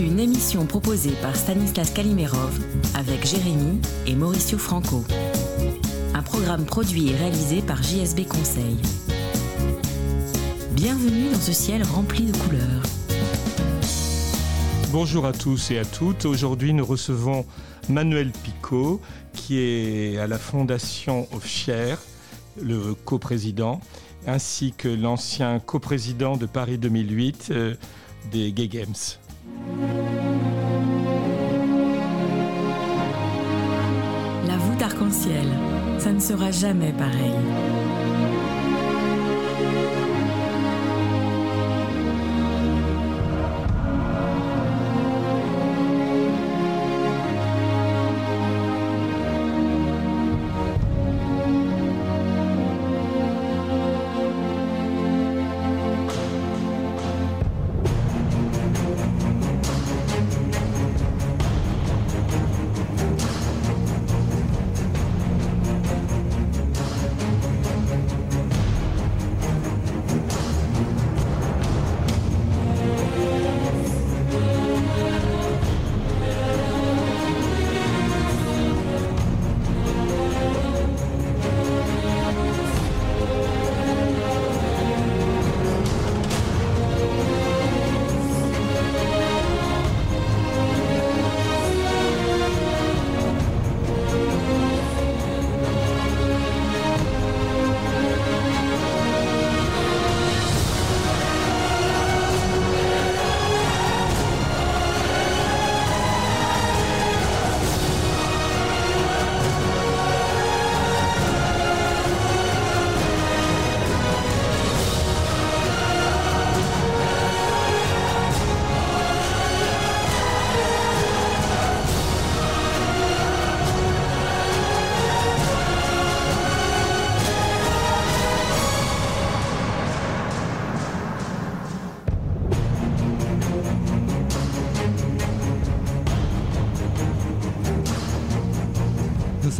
Une émission proposée par Stanislas Kalimerov avec Jérémy et Mauricio Franco. Un programme produit et réalisé par JSB Conseil. Bienvenue dans ce ciel rempli de couleurs. Bonjour à tous et à toutes. Aujourd'hui, nous recevons Manuel Picot, qui est à la Fondation Offier, le coprésident, ainsi que l'ancien coprésident de Paris 2008 euh, des Gay Games. La voûte arc-en-ciel, ça ne sera jamais pareil.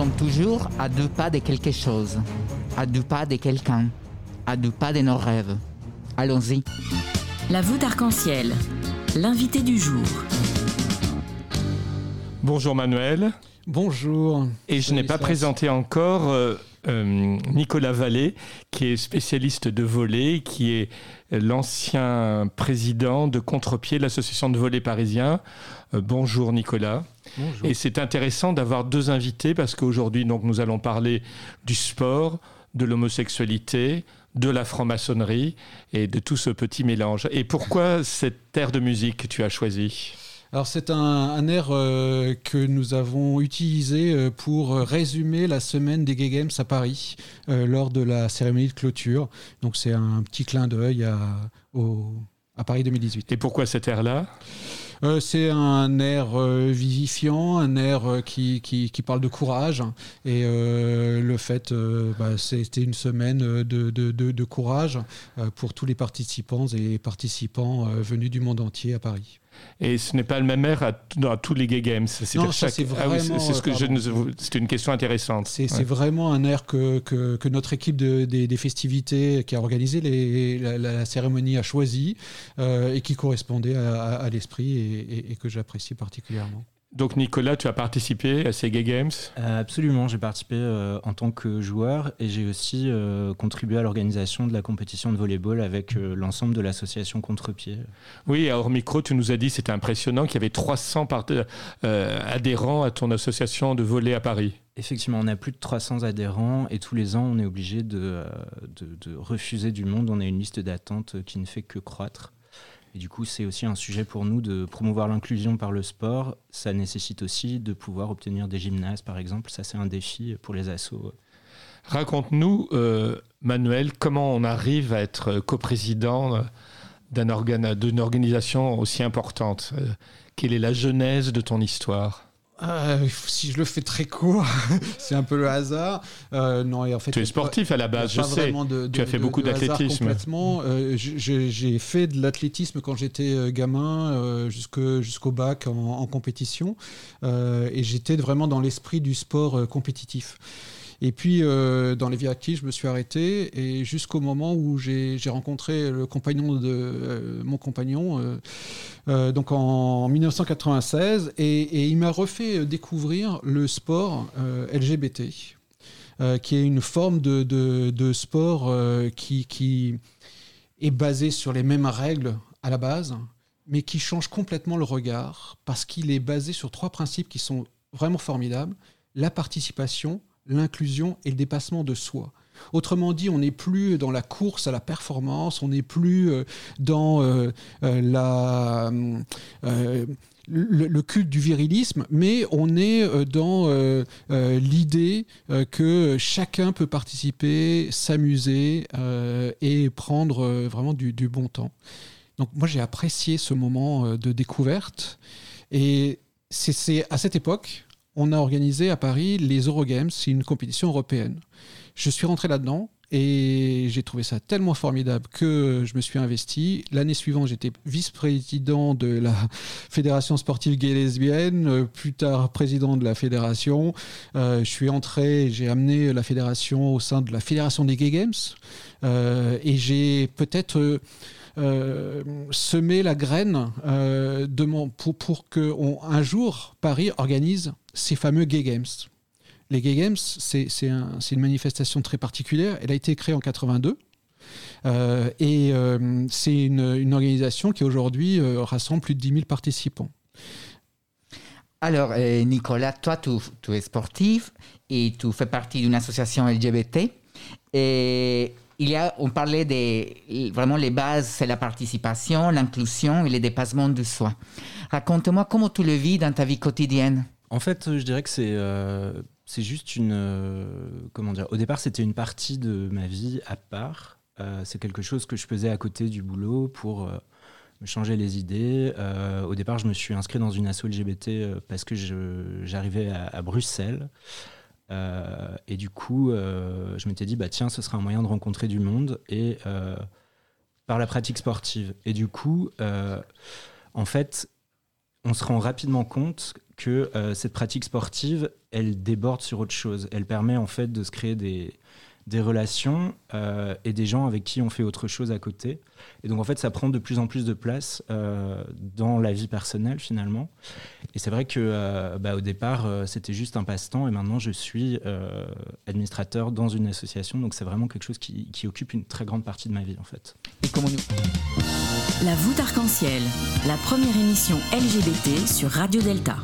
Sommes toujours à deux pas de quelque chose, à deux pas de quelqu'un, à deux pas de nos rêves. Allons-y. La voûte arc-en-ciel, l'invité du jour. Bonjour Manuel. Bonjour. Et je n'ai pas présenté encore euh, euh, Nicolas Vallée, qui est spécialiste de volley, qui est l'ancien président de Contre-Pied, l'association de volley parisien. Euh, bonjour Nicolas. Bonjour. Et c'est intéressant d'avoir deux invités parce qu'aujourd'hui, donc, nous allons parler du sport, de l'homosexualité, de la franc-maçonnerie et de tout ce petit mélange. Et pourquoi cette aire de musique que tu as choisi? Alors c'est un, un air euh, que nous avons utilisé euh, pour résumer la semaine des Gay Games à Paris euh, lors de la cérémonie de clôture. Donc c'est un petit clin d'œil à, au- à Paris 2018. Et pourquoi cette aire-là Euh, c'est un air euh, vivifiant, un air euh, qui, qui, qui parle de courage. Et le fait, bah, c'était une semaine de, de, de, de courage pour tous les participants et participants venus du monde entier à Paris. Et ce n'est pas le même air à, dans- tous les gay games. C'est c'est Ah oui, ce que euh, je une question intéressante. C'est Ouais. vraiment un air que, que, que notre équipe de- des, des festivités qui a organisé les- la, la- la cérémonie a choisi euh, et qui correspondait à, à- à l'esprit et, et- et que j'apprécie particulièrement. Donc Nicolas, tu as participé à ces gay games. Euh, Absolument, j'ai participé euh, en tant que joueur et j'ai aussi euh, contribué à l'organisation de la compétition de volleyball avec euh, l'ensemble de l'association Contre-Pied. Oui, hors micro, tu nous as dit c'était impressionnant qu'il y avait 300 part- euh, adhérents à ton association de volley à Paris. Effectivement, on a plus de 300 adhérents et tous les ans, on est obligé de, de- de refuser du monde. On a une liste d'attente qui ne fait que croître. Et du coup, c'est aussi un sujet pour nous de promouvoir l'inclusion par le sport. Ça nécessite aussi de pouvoir obtenir des gymnases, par exemple. Ça, c'est un défi pour les assos. Raconte-nous, euh, Manuel, comment on arrive à être coprésident d'une organisation aussi importante. quelle est la genèse de ton histoire? Euh, si je le fais très court, c'est un peu le hasard. Euh, non, et en fait, tu es sportif à la base, je sais. tu as fait beaucoup d'athlétisme. Complètement. Euh, j'ai fait de l'athlétisme quand j'étais gamin, jusqu'au bac en compétition, et j'étais vraiment dans l'esprit du sport compétitif. Et puis, euh, dans les actives, je me suis arrêté. Et jusqu'au moment où j'ai rencontré le compagnon de euh, mon compagnon, euh, donc en 1996, et, il m'a refait découvrir le sport LGBT, qui est une forme de, sport qui, est basé sur les mêmes règles à la base, mais qui change complètement le regard parce qu'il est basé sur trois principes qui sont vraiment formidables. La participation, l'inclusion et le dépassement de soi. Autrement dit, on n'est plus dans la course à la performance, on n'est plus euh, dans euh, euh, le, culte du virilisme, mais on est dans l'idée que chacun peut participer, s'amuser et prendre vraiment du, bon temps. Donc moi j'ai apprécié ce moment de découverte et c'est à cette époque on a organisé à Paris les Eurogames, c'est une compétition européenne. Je suis rentré là-dedans et j'ai trouvé ça tellement formidable que je me suis investi. L'année suivante, j'étais vice-président de la Fédération sportive gay lesbienne, plus tard président de la fédération. Euh, je suis entré, j'ai amené la fédération au sein de la Fédération des Gay Games euh, et j'ai peut-être euh, semer la graine euh, de pour, pour que un jour Paris organise ces fameux Gay Games. Les Gay Games, c'est une manifestation très particulière. Elle a été créée en 82. Euh, et c'est une, organisation qui aujourd'hui rassemble plus de 10 000 participants. Alors, Nicolas, toi, tu, tu, es sportif et tu fais partie d'une association LGBT. Et on parlait des, vraiment les bases, c'est la participation, l'inclusion et le dépassement de soi. Raconte-moi comment tu le vis dans ta vie quotidienne. En fait, je dirais que c'est euh, c'est juste une euh, comment dire. Au départ, c'était une partie de ma vie à part. Euh, c'est quelque chose que je faisais à côté du boulot pour me changer les idées. au départ, je me suis inscrit dans une asso LGBT parce que j'arrivais à, Bruxelles. Euh, et du coup, euh, je m'étais dit, bah, tiens, ce sera un moyen de rencontrer du monde et euh, par la pratique sportive. Et du coup, en fait, on se rend rapidement compte que cette pratique sportive, elle déborde sur autre chose. Elle permet en fait de se créer des, des relations euh, et des gens avec qui on fait autre chose à côté. Et donc en fait, ça prend de plus en plus de place euh, dans la vie personnelle finalement. Et c'est vrai que euh, bah, au départ, c'était juste un passe-temps et maintenant je suis administrateur dans une association. Donc c'est vraiment quelque chose qui, qui, occupe une très grande partie de ma vie en fait. Et comment nous... La voûte arc-en-ciel, la première émission LGBT sur Radio Delta.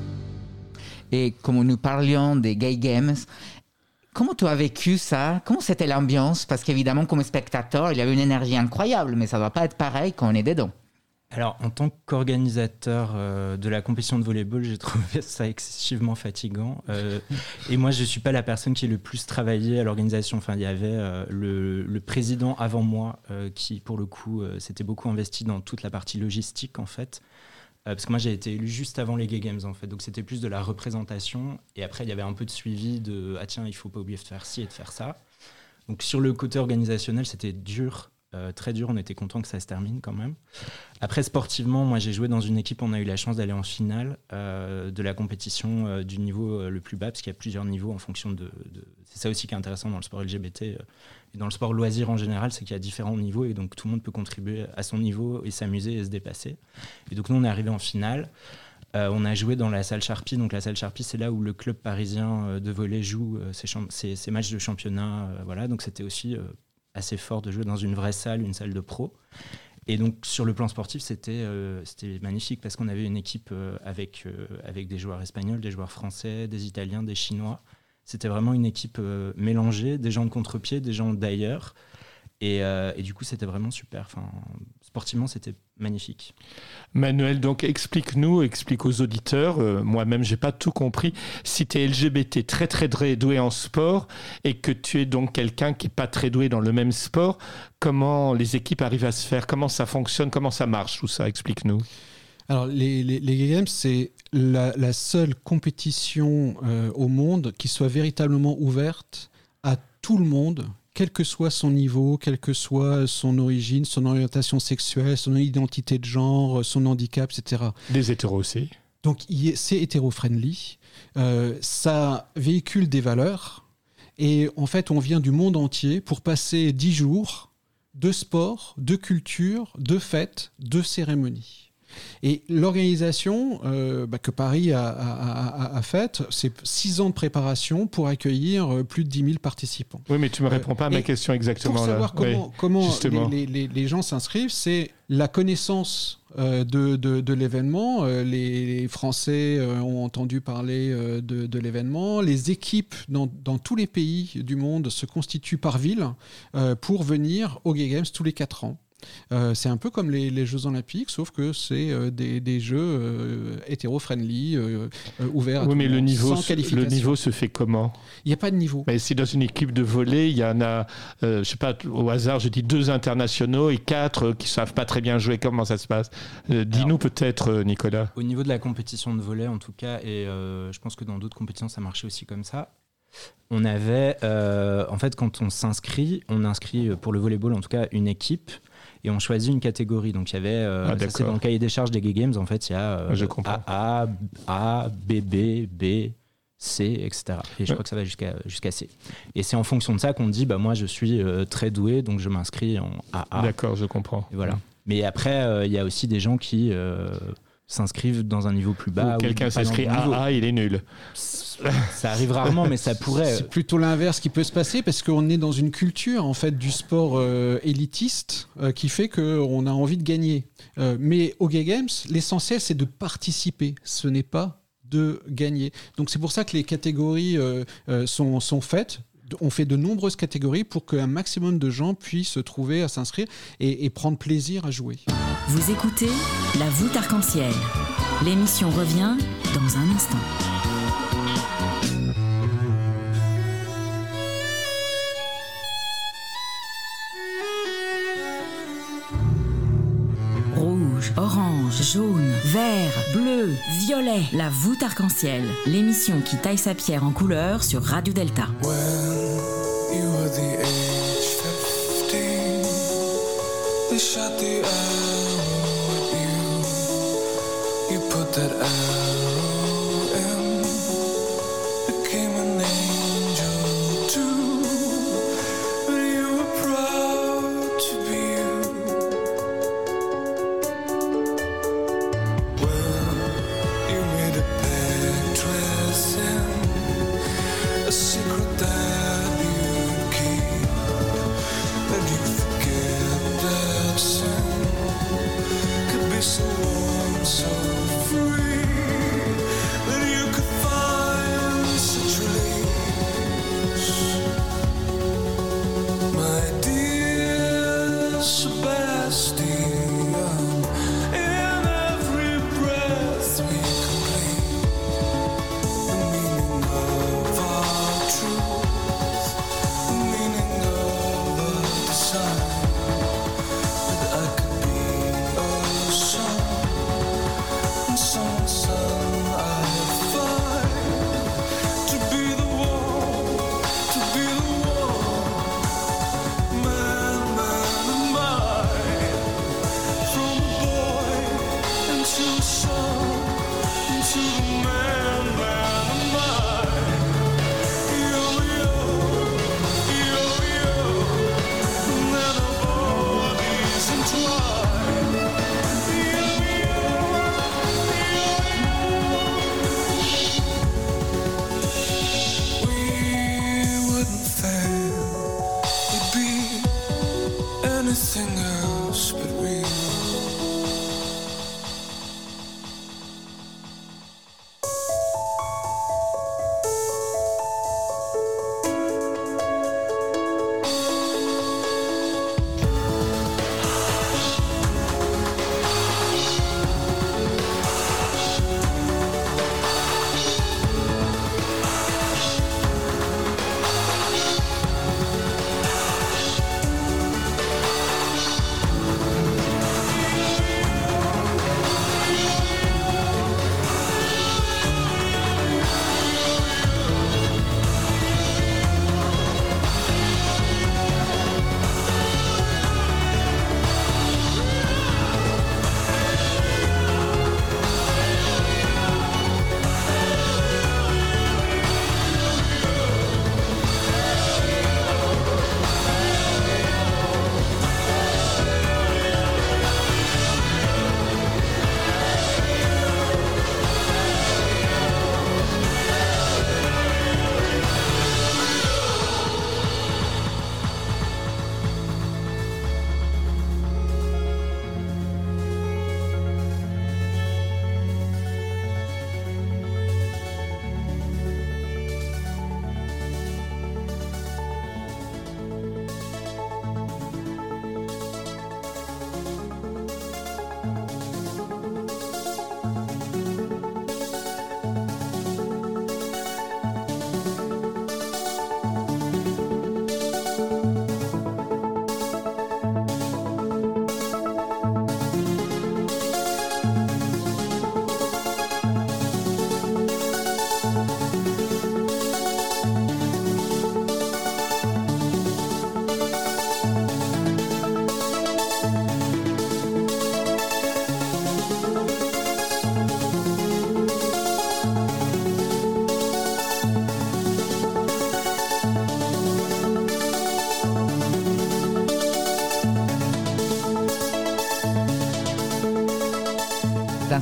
Et comme nous parlions des Gay Games, Comment tu as vécu ça? Comment c'était l'ambiance? Parce qu'évidemment, comme spectateur, il y avait une énergie incroyable, mais ça ne va pas être pareil quand on est dedans. Alors, en tant qu'organisateur euh, de la compétition de volleyball, j'ai trouvé ça excessivement fatigant. Euh, et moi, je ne suis pas la personne qui est le plus travaillé à l'organisation. Enfin, il y avait euh, le, le, président avant moi qui, pour le coup, s'était beaucoup investi dans toute la partie logistique, en fait. Euh, parce que moi j'ai été élu juste avant les Gay Games en fait, donc c'était plus de la représentation et après il y avait un peu de suivi de ah tiens il faut pas oublier de faire ci et de faire ça. Donc sur le côté organisationnel c'était dur euh, très dur. On était content que ça se termine quand même. Après, sportivement, moi j'ai joué dans une équipe, on a eu la chance d'aller en finale euh, de la compétition du niveau le plus bas, parce qu'il y a plusieurs niveaux en fonction de. C'est ça aussi qui est intéressant dans le sport LGBT dans le sport loisir en général, c'est qu'il y a différents niveaux et donc tout le monde peut contribuer à son niveau et s'amuser et se dépasser. Et donc nous, on est arrivé en finale. on a joué dans la salle Charpie. Donc la salle Charpie, c'est là où le club parisien de volley joue ses, ses, matchs de championnat. voilà, donc c'était aussi assez fort de jouer dans une vraie salle, une salle de pro. Et donc sur le plan sportif, c'était euh, magnifique parce qu'on avait une équipe euh, avec, euh, avec des joueurs espagnols, des joueurs français, des Italiens, des Chinois. C'était vraiment une équipe mélangée, des gens de contre-pied, des gens d'ailleurs. Et, et, du coup, c'était vraiment super. Enfin, sportivement, c'était magnifique. Manuel, donc explique-nous, explique aux auditeurs, euh, moi-même j'ai pas tout compris, si tu es LGBT très très doué en sport et que tu es donc quelqu'un qui est pas très doué dans le même sport, comment les équipes arrivent à se faire, comment ça fonctionne, comment ça marche, tout ça, explique-nous. Alors, les, les, Games, c'est la, seule compétition euh, au monde qui soit véritablement ouverte à tout le monde, quel que soit son niveau, quelle que soit son origine, son orientation sexuelle, son identité de genre, son handicap, etc. Des hétéros aussi. Donc, c'est hétéro-friendly. Euh, ça véhicule des valeurs. Et en fait, on vient du monde entier pour passer dix jours de sport, de culture, de fêtes, de cérémonies. Et l'organisation euh, bah, que Paris a, faite, c'est six ans de préparation pour accueillir euh, plus de 10 000 participants. Oui, mais tu ne me réponds pas à ma question exactement. Pour savoir comment, les, gens s'inscrivent, c'est la connaissance euh, de, l'événement. les, Français ont entendu parler de, l'événement. Les équipes dans, dans, tous les pays du monde se constituent par ville pour venir aux Gay Games tous les quatre ans. Euh, c'est un peu comme les, Jeux Olympiques, sauf que c'est euh, des, jeux euh, hétéro-friendly, ouverts à oui, mais le, niveau, sans le niveau se fait comment? Il n'y a pas de niveau. Mais si dans une équipe de volley, il y en a, je sais pas, au hasard, je dis deux internationaux et quatre qui savent pas très bien jouer, comment ça se passe? Dis-nous peut-être, Nicolas. Au niveau de la compétition de volley, en tout cas, et je pense que dans d'autres compétitions, ça marchait aussi comme ça on avait, en fait, quand on s'inscrit, on inscrit pour le volleyball en tout cas une équipe et on choisit une catégorie. Donc il y avait, euh, ah, c'est dans le cahier des charges des Gay Games, en fait, il y a euh, A, A, B, B, B, C, etc. Et je crois que ça va jusqu'à jusqu'à C. Et c'est en fonction de ça qu'on dit, bah moi je suis euh, très doué, donc je m'inscris en AA. D'accord, je comprends. voilà. Mais après, il y a aussi des gens qui s'inscrivent dans un niveau plus bas. Quelqu'un s'inscrit AA, il est nul. ça arrive rarement, mais ça pourrait. C'est plutôt l'inverse qui peut se passer parce qu'on est dans une culture en fait du sport euh, élitiste euh, qui fait qu'on a envie de gagner. Euh, mais au Gay Games, l'essentiel c'est de participer. Ce n'est pas de gagner. Donc c'est pour ça que les catégories sont, sont faites on fait de nombreuses catégories pour qu'un maximum de gens puissent trouver à s'inscrire et, et, prendre plaisir à jouer. Vous écoutez La voûte arc-en-ciel. L'émission revient dans un instant. jaune, vert, bleu, violet, la voûte arc-en-ciel, l'émission qui taille sa pierre en couleur sur Radio Delta.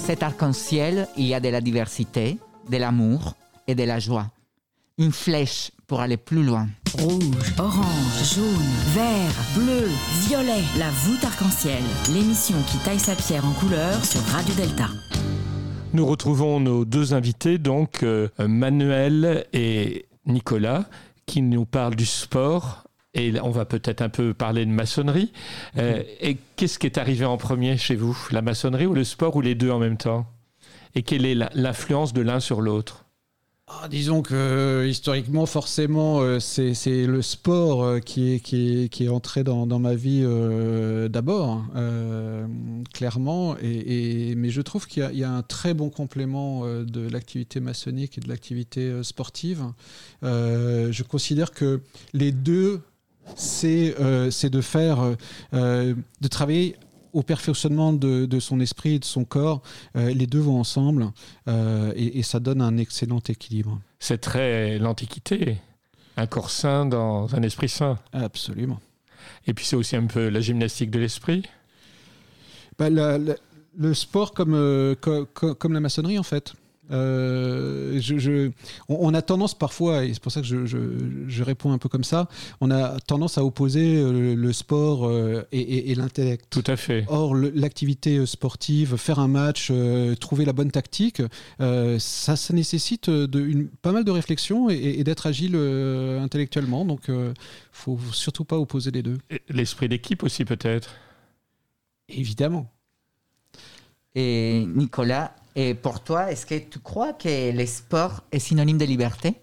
Cet arc-en-ciel, il y a de la diversité, de l'amour et de la joie. Une flèche pour aller plus loin. Rouge, orange, jaune, vert, bleu, violet. La voûte arc-en-ciel. L'émission qui taille sa pierre en couleur sur Radio Delta. Nous retrouvons nos deux invités, donc euh, Manuel et Nicolas, qui nous parlent du sport. Et on va peut-être un peu parler de maçonnerie. Euh, et qu'est-ce qui est arrivé en premier chez vous La maçonnerie ou le sport ou les deux en même temps? Et quelle est l'influence de l'un sur l'autre? Ah, disons que euh, historiquement, forcément, euh, c'est le sport euh, qui, est, qui, qui est entré dans, dans ma vie d'abord, hein, clairement. Et, mais je trouve qu'il y, y, a un très bon complément de l'activité maçonnique et de l'activité sportive. je considère que les deux, c'est de faire, de travailler au perfectionnement de, son esprit et de son corps. Euh, les deux vont ensemble euh, et, ça donne un excellent équilibre. C'est très l'Antiquité, un corps sain dans un esprit sain. Absolument. Et puis c'est aussi un peu la gymnastique de l'esprit bah, Le sport comme, euh, comme la maçonnerie en fait. Euh, je, on, a tendance parfois, et c'est pour ça que je, réponds un peu comme ça, on a tendance à opposer euh, le, sport euh, et, l'intellect. Tout à fait. Or, l'activité sportive, faire un match, trouver la bonne tactique, ça, ça nécessite de, une, pas mal de réflexion et, d'être agile intellectuellement. Donc, il faut surtout pas opposer les deux. L'esprit d'équipe aussi, peut-être? Évidemment. Et Nicolas, et pour toi, est-ce que tu crois que le sport est synonyme de liberté?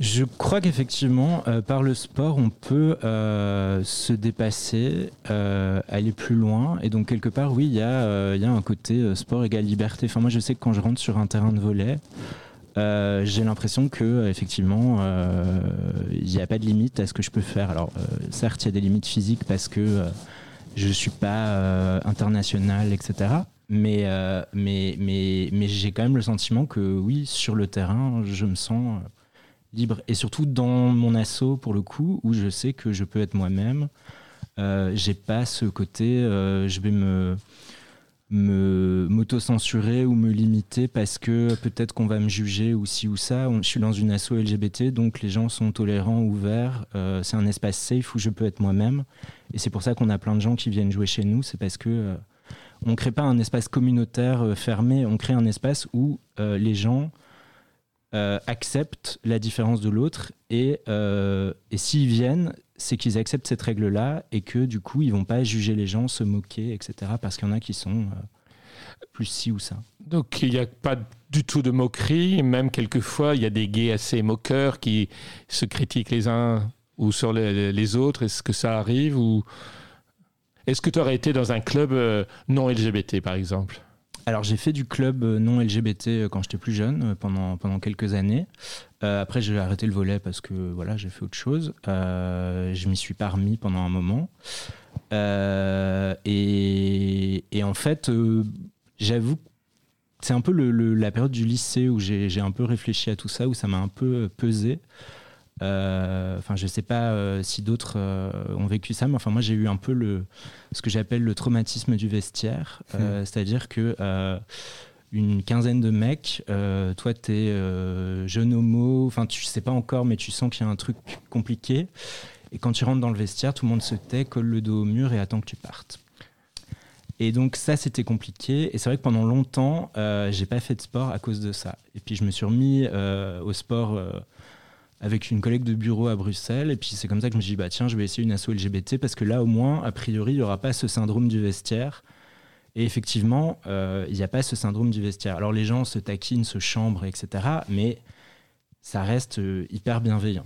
Je crois qu'effectivement, euh, par le sport, on peut euh, se dépasser, euh, aller plus loin. Et donc, quelque part, oui, il y, a un côté sport égale liberté. Enfin, moi, je sais que quand je rentre sur un terrain de volet, j'ai l'impression que effectivement, il n'y a pas de limite à ce que je peux faire. Alors, certes, il y a des limites physiques parce que je ne suis pas international, etc. Euh, mais, mais, mais, j'ai quand même le sentiment que oui, sur le terrain, je me sens euh, libre. Et surtout dans mon assaut, pour le coup, où je sais que je peux être moi-même. Euh, j'ai pas ce côté, je vais me m'auto-censurer ou me limiter parce que peut-être qu'on va me juger ou ci ou ça. je suis dans une asso LGBT, donc les gens sont tolérants, ouverts. c'est un espace safe où je peux être moi-même. Et c'est pour ça qu'on a plein de gens qui viennent jouer chez nous. C'est parce que on ne crée pas un espace communautaire euh, fermé, on crée un espace où euh, les gens euh, acceptent la différence de l'autre et, s'ils viennent, c'est qu'ils acceptent cette règle-là et que du coup, ils vont pas juger les gens, se moquer, etc. Parce qu'il y en a qui sont plus ci ou ça. Donc il n'y a pas du tout de moquerie, même quelquefois il y a des gays assez moqueurs qui se critiquent les uns ou sur les, les autres. Est-ce que ça arrive ou est-ce que tu aurais été dans un club euh, non LGBT, par exemple? Alors j'ai fait du club euh, non LGBT euh, quand j'étais plus jeune, pendant, pendant quelques années. après j'ai arrêté le volet parce que voilà j'ai fait autre chose. je m'y suis pas pendant un moment. Et, et, en fait j'avoue c'est un peu la période du lycée où j'ai un peu réfléchi à tout ça, où ça m'a un peu pesé. Euh, enfin, je sais pas euh, si d'autres euh, ont vécu ça, mais enfin, moi, j'ai eu un peu le, ce que j'appelle le traumatisme du vestiaire. Hmm. C'est-à-dire que une quinzaine de mecs, toi, tu es jeune homo, enfin, tu sais pas encore, mais tu sens qu'il y a un truc compliqué. Et quand tu rentres dans le vestiaire, tout le monde se tait, colle le dos au mur et attend que tu partes. Et donc ça, c'était compliqué. Et c'est vrai que pendant longtemps, j'ai pas fait de sport à cause de ça. Et puis je me suis remis au sport avec une collègue de bureau à Bruxelles. Et puis c'est comme ça que je me suis dit, bah, tiens, je vais essayer une asso LGBT parce que là, au moins, a priori, il n'y aura pas ce syndrome du vestiaire. Et effectivement, euh, il n'y a pas ce syndrome du vestiaire. Alors les gens se taquinent, se chambrent, etc. Mais ça reste euh, hyper bienveillant.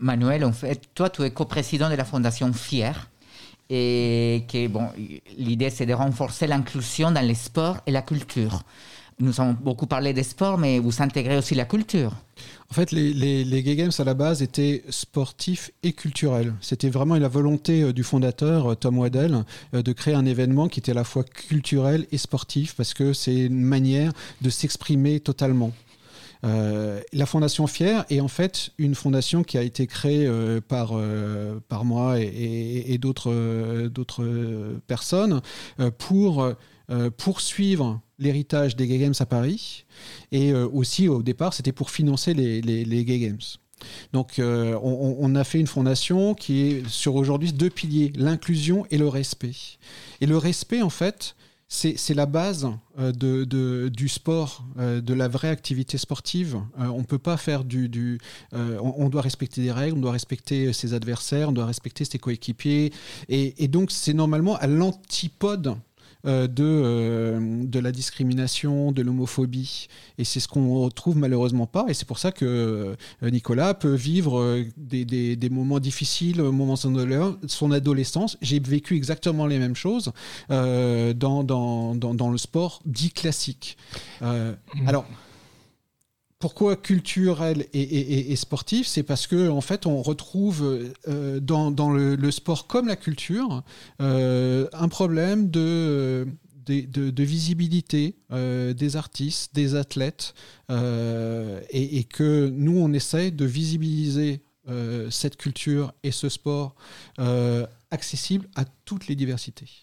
Manuel, en fait, toi, tu es coprésident de la fondation FIER. Et que, bon, l'idée, c'est de renforcer l'inclusion dans les sports et la culture. Nous avons beaucoup parlé des sports, mais vous intégrez aussi la culture. En fait, les, Gay Games à la base étaient sportifs et culturels. C'était vraiment la volonté euh, du fondateur, euh, Tom Waddell, euh, de créer un événement qui était à la fois culturel et sportif, parce que c'est une manière de s'exprimer totalement. la fondation Fier est en fait une fondation qui a été créée par, par moi et, et, d'autres, d'autres personnes pour poursuivre l'héritage des Gay Games à Paris. Et aussi, au départ, c'était pour financer les, Gay Games. Donc, on, on, a fait une fondation qui est sur aujourd'hui deux piliers, l'inclusion et le respect. Et le respect, en fait, c'est la base euh, du sport, euh, de la vraie activité sportive. Euh, on peut pas faire du... on, doit respecter des règles, on doit respecter ses adversaires, on doit respecter ses coéquipiers. Et, donc c'est normalement à l'antipode euh, de, euh, de la discrimination, de l'homophobie. Et c'est ce qu'on retrouve malheureusement pas. Et c'est pour ça que euh, Nicolas peut vivre des, des, moments difficiles au moment de son adolescence. J'ai vécu exactement les mêmes choses dans, dans, dans, le sport dit classique. Mmh. Alors, pourquoi culturel et, sportif? C'est parce que en fait, on retrouve euh, dans, le, sport comme la culture euh, un problème de, visibilité euh, des artistes, des athlètes, et, que nous, on essaye de visibiliser cette culture et ce sport accessible à toutes les diversités.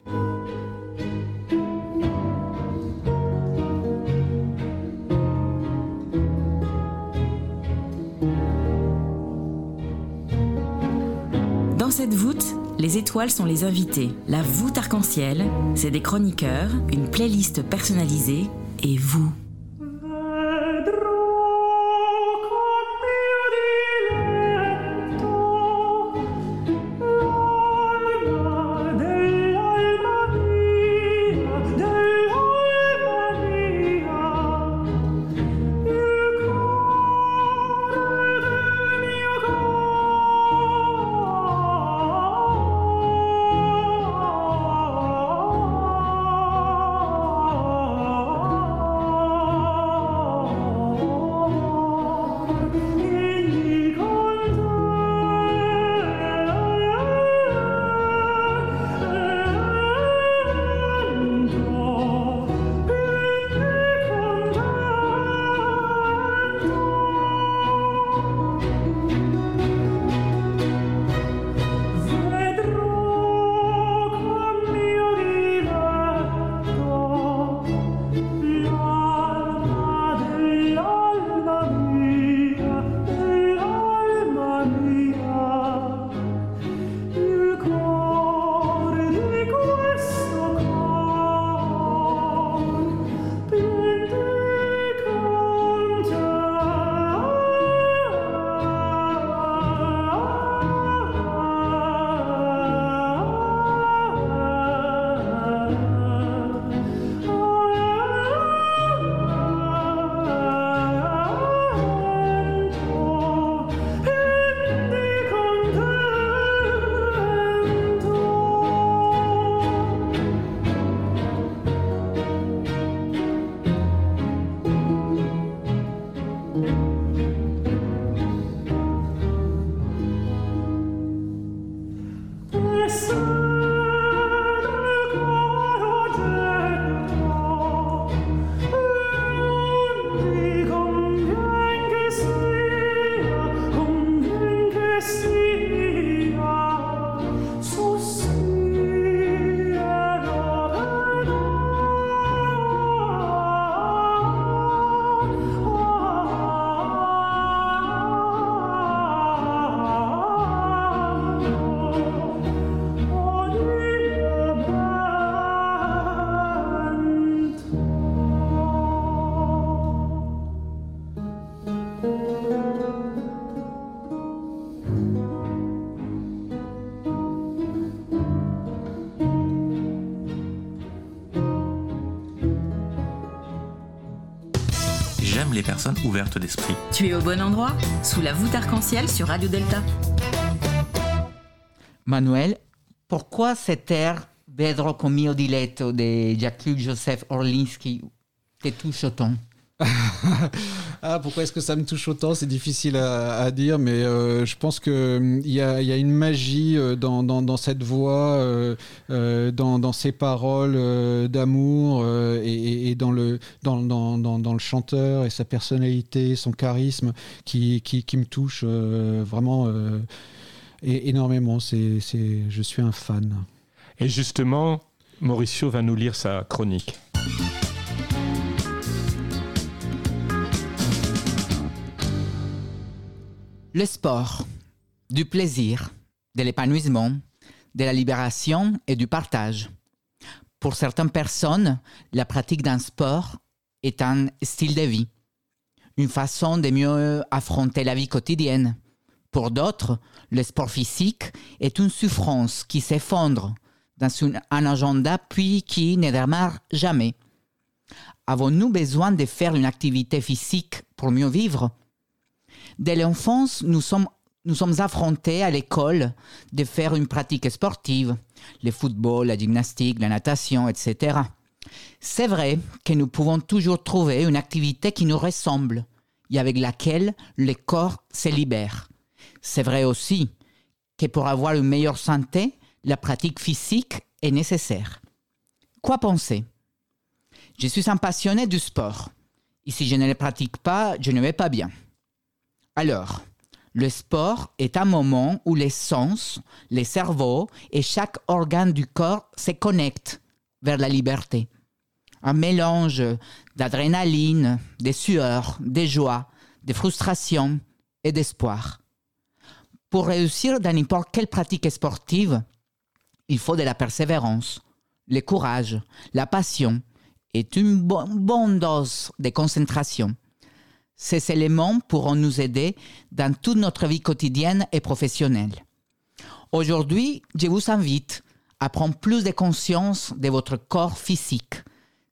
Cette voûte, les étoiles sont les invités. La voûte arc-en-ciel, c'est des chroniqueurs, une playlist personnalisée et vous. Ouverte d'esprit. Tu es au bon endroit, sous la voûte arc-en-ciel sur Radio Delta. Manuel, pourquoi cet air Vedro con mio diletto de Jacques Joseph Orlinski te touche autant? Ah, pourquoi est-ce que ça me touche autant? C'est difficile à, dire, mais euh, je pense qu'il hum, y a, y a une magie euh, dans, dans, cette voix, euh, dans, dans, ces paroles d'amour et, dans, le, dans, le chanteur et sa personnalité, son charisme qui, qui, qui me touche vraiment énormément. C'est, je suis un fan. Et justement, Mauricio va nous lire sa chronique. Le sport, du plaisir, de l'épanouissement, de la libération et du partage. Pour certaines personnes, la pratique d'un sport est un style de vie, une façon de mieux affronter la vie quotidienne. Pour d'autres, le sport physique est une souffrance qui s'effondre dans un agenda puis qui ne démarre jamais. Avons-nous besoin de faire une activité physique pour mieux vivre? Dès l'enfance, nous sommes, nous sommes affrontés à l'école de faire une pratique sportive, le football, la gymnastique, la natation, etc. C'est vrai que nous pouvons toujours trouver une activité qui nous ressemble et avec laquelle le corps se libère. C'est vrai aussi que pour avoir une meilleure santé, la pratique physique est nécessaire. Quoi penser? Je suis un passionné du sport. Et si je ne le pratique pas, je ne vais pas bien. Alors, le sport est un moment où les sens, les cerveaux et chaque organe du corps se connectent vers la liberté. Un mélange d'adrénaline, de sueur, de joie, de frustration et d'espoir. Pour réussir dans n'importe quelle pratique sportive, il faut de la persévérance, le courage, la passion et une bonne dose de concentration. Ces éléments pourront nous aider dans toute notre vie quotidienne et professionnelle. Aujourd'hui, je vous invite à prendre plus de conscience de votre corps physique.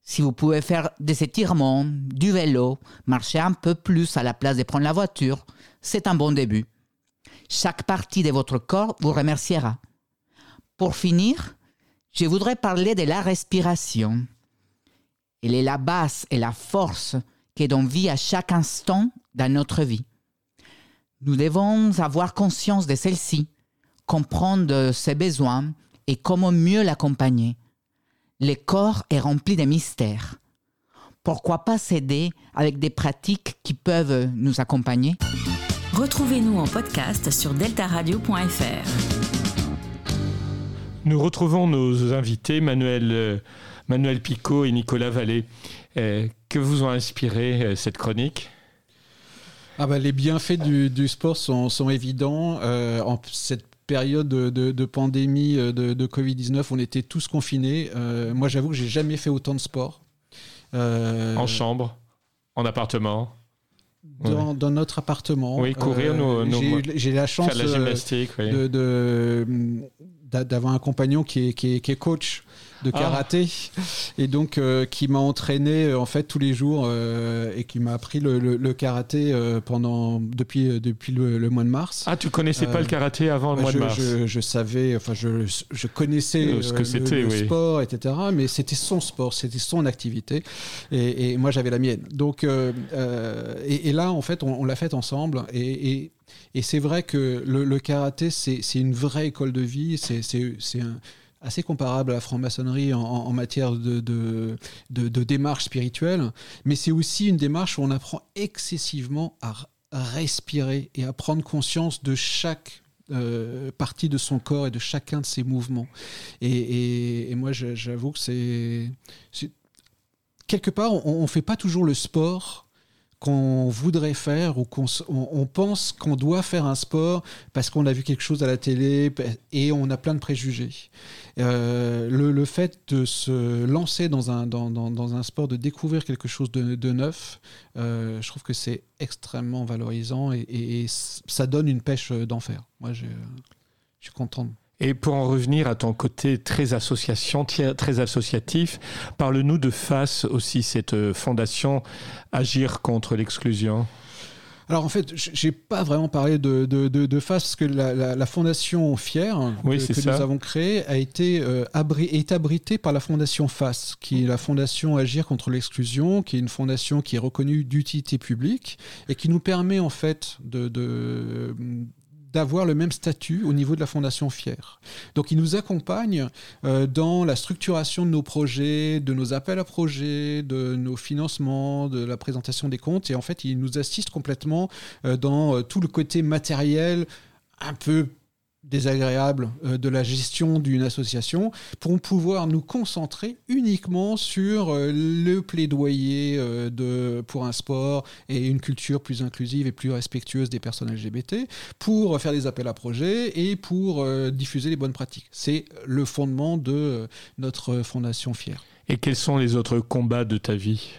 Si vous pouvez faire des étirements, du vélo, marcher un peu plus à la place de prendre la voiture, c'est un bon début. Chaque partie de votre corps vous remerciera. Pour finir, je voudrais parler de la respiration. Elle est la base et la force qui donne vie à chaque instant dans notre vie. Nous devons avoir conscience de celle-ci, comprendre ses besoins et comment mieux l'accompagner. Le corps est rempli de mystères. Pourquoi pas s'aider avec des pratiques qui peuvent nous accompagner? Retrouvez-nous en podcast sur deltaradio.fr. Nous retrouvons nos invités, Manuel, euh, Manuel Picot et Nicolas Vallée. Euh, que vous ont inspiré euh, cette chronique ah bah, Les bienfaits du, sport sont, évidents. en cette période de, pandémie de, Covid-19, on était tous confinés. moi, j'avoue que j'ai jamais fait autant de sport. en chambre, en appartement dans, notre appartement. Oui, courir, nos, j'ai la chance la gymnastique, de, d'avoir un compagnon qui est, qui est, coach de ah. karaté et donc euh, qui m'a entraîné euh, en fait tous les jours euh, et qui m'a appris le, karaté pendant depuis depuis le, mois de mars. Ah, tu connaissais pas le karaté avant le mois de mars? je, savais, enfin je, je connaissais ce que c'était, le, sport, etc. Mais c'était son sport, c'était son activité et, moi j'avais la mienne. Donc et, là en fait on, l'a fait ensemble et et c'est vrai que le, karaté, c'est une vraie école de vie, c'est assez comparable à la franc-maçonnerie en, matière de, de, démarche spirituelle, mais c'est aussi une démarche où on apprend excessivement à respirer et à prendre conscience de chaque euh, partie de son corps et de chacun de ses mouvements. Et, moi, j'avoue que c'est... Quelque part, on ne fait pas toujours le sport qu'on voudrait faire ou qu'on on, pense qu'on doit faire un sport parce qu'on a vu quelque chose à la télé et on a plein de préjugés. Euh, le, fait de se lancer dans un, dans, dans, un sport, de découvrir quelque chose de, de neuf, euh, je trouve que c'est extrêmement valorisant et, ça donne une pêche d'enfer. Moi, je, je suis content et pour en revenir à ton côté très association, très associatif, parle-nous de FACE aussi, cette euh, fondation Agir contre l'exclusion. Alors en fait, j'ai pas vraiment parlé de, de, de, FACE parce que la, fondation Fier que, nous avons créée a été euh, est abritée par la fondation FACE, qui est la fondation Agir contre l'exclusion, qui est une fondation qui est reconnue d'utilité publique et qui nous permet en fait de, d'avoir le même statut au niveau de la Fondation Fier. Donc il nous accompagne euh, dans la structuration de nos projets, de nos appels à projets, de nos financements, de la présentation des comptes, et en fait il nous assiste complètement euh, dans euh, tout le côté matériel un peu désagréables euh, de la gestion d'une association pour pouvoir nous concentrer uniquement sur euh, le plaidoyer euh, de, pour un sport et une culture plus inclusive et plus respectueuse des personnes LGBT, pour faire des appels à projets et pour diffuser les bonnes pratiques. C'est le fondement de notre fondation Fier. Et quels sont les autres combats de ta vie?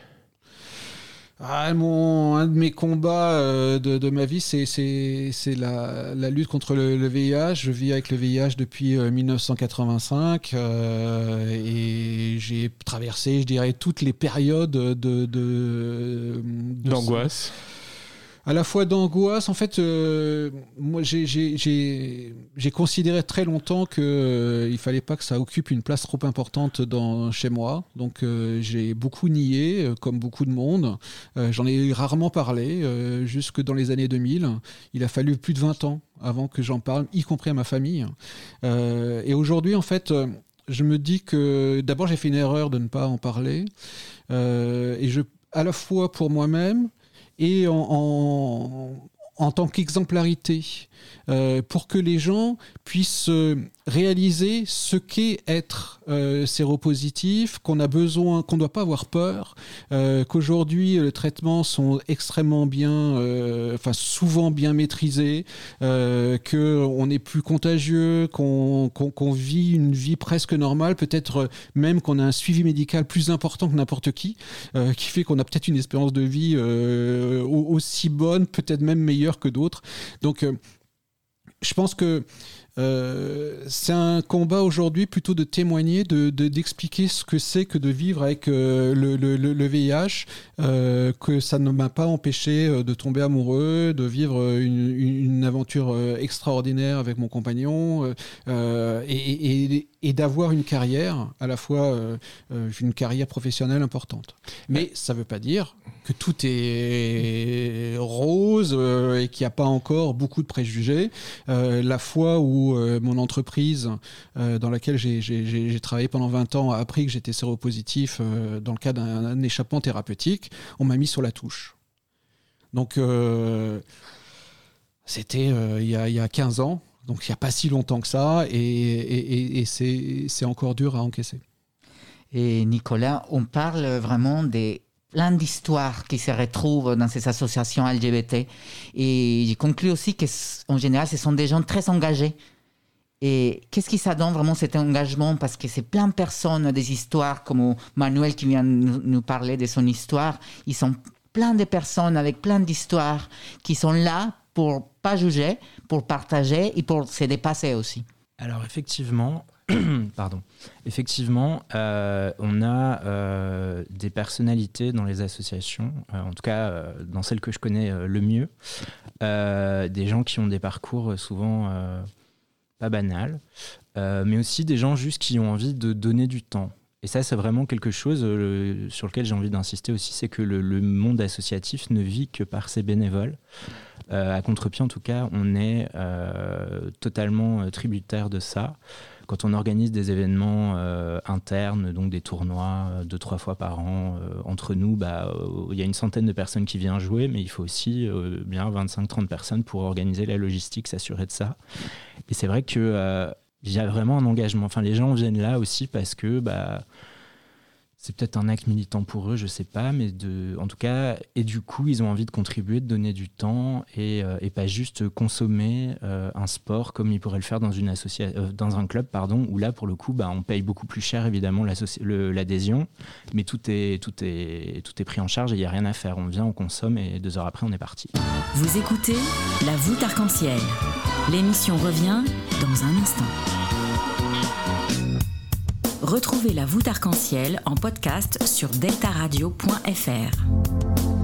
Ah, mon, un de mes combats euh, de, de, ma vie, c'est la, la, lutte contre le, le, VIH. Je vis avec le VIH depuis 1985 euh, euh, et j'ai traversé, je dirais, toutes les périodes de d'angoisse à la fois d'angoisse. En fait, euh, moi, j'ai considéré très longtemps qu'il euh, il fallait pas que ça occupe une place trop importante dans, chez moi. Donc, euh, j'ai beaucoup nié, comme beaucoup de monde. J'en ai rarement parlé, jusque dans les années 2000. Il a fallu plus de 20 ans avant que j'en parle, y compris à ma famille. et aujourd'hui, en fait, je me dis que d'abord, j'ai fait une erreur de ne pas en parler. et je, à la fois pour moi-même, et en, en tant qu'exemplarité, euh, pour que les gens puissent euh, réaliser ce qu'est être euh, séropositif, qu'on a besoin, qu'on ne doit pas avoir peur, qu'aujourd'hui les traitements sont extrêmement bien, enfin souvent bien maîtrisés, qu'on est plus contagieux, qu'on vit une vie presque normale, peut-être même qu'on a un suivi médical plus important que n'importe qui, qui fait qu'on a peut-être une espérance de vie aussi bonne, peut-être même meilleure que d'autres. Donc, je pense que euh, c'est un combat aujourd'hui plutôt de témoigner, de, d'expliquer ce que c'est que de vivre avec euh, le, VIH, euh, que ça ne m'a pas empêché de tomber amoureux, de vivre une, une aventure extraordinaire avec mon compagnon et d'avoir une carrière, à la fois une carrière professionnelle importante. Mais ça ne veut pas dire que tout est rose et qu'il n'y a pas encore beaucoup de préjugés. la fois où euh, mon entreprise euh, dans laquelle j'ai travaillé pendant 20 ans a appris que j'étais séropositif euh, dans le cadre d'un échappement thérapeutique, on m'a mis sur la touche. Donc c'était il, y a 15 ans, donc il n'y a pas si longtemps que ça, et, c'est encore dur à encaisser. Et Nicolas, on parle vraiment des plein d'histoires qui se retrouvent dans ces associations LGBT. Et j'ai conclu aussi qu'en général, ce sont des gens très engagés et qu'est-ce qui ça donne vraiment cet engagement? Parce que c'est plein de personnes, des histoires comme Manuel qui vient nous parler de son histoire. Ils sont plein de personnes avec plein d'histoires qui sont là pour pas juger, pour partager et pour se dépasser aussi. Alors effectivement, pardon, effectivement, euh, on a euh, des personnalités dans les associations, euh, en tout cas dans celles que je connais le mieux, des gens qui ont des parcours souvent pas banal, euh, mais aussi des gens juste qui ont envie de donner du temps. Et ça, c'est vraiment quelque chose sur lequel j'ai envie d'insister aussi, c'est que le, monde associatif ne vit que par ses bénévoles. Euh, à contre-pied, en tout cas, on est totalement tributaire de ça quand on organise des événements euh, internes, donc des tournois euh, deux, trois fois par an euh, entre nous, bah, il y a une centaine de personnes qui viennent jouer, mais il faut aussi bien 25-30 personnes pour organiser la logistique, s'assurer de ça. Et c'est vrai qu'il y a vraiment un engagement. Enfin, les gens viennent là aussi parce que bah, c'est peut-être un acte militant pour eux, je sais pas, mais en tout cas, et du coup, ils ont envie de contribuer, de donner du temps et, euh, pas juste consommer euh, un sport comme ils pourraient le faire euh, dans un club, pardon, où là, pour le coup, bah, on paye beaucoup plus cher, évidemment, l'adhésion, mais tout est, tout, est, tout est pris en charge et il n'y a rien à faire. On vient, on consomme et deux heures après, on est parti. Vous écoutez La voûte arc-en-ciel. L'émission revient dans un instant. Retrouvez la voûte arc-en-ciel en podcast sur deltaradio.fr.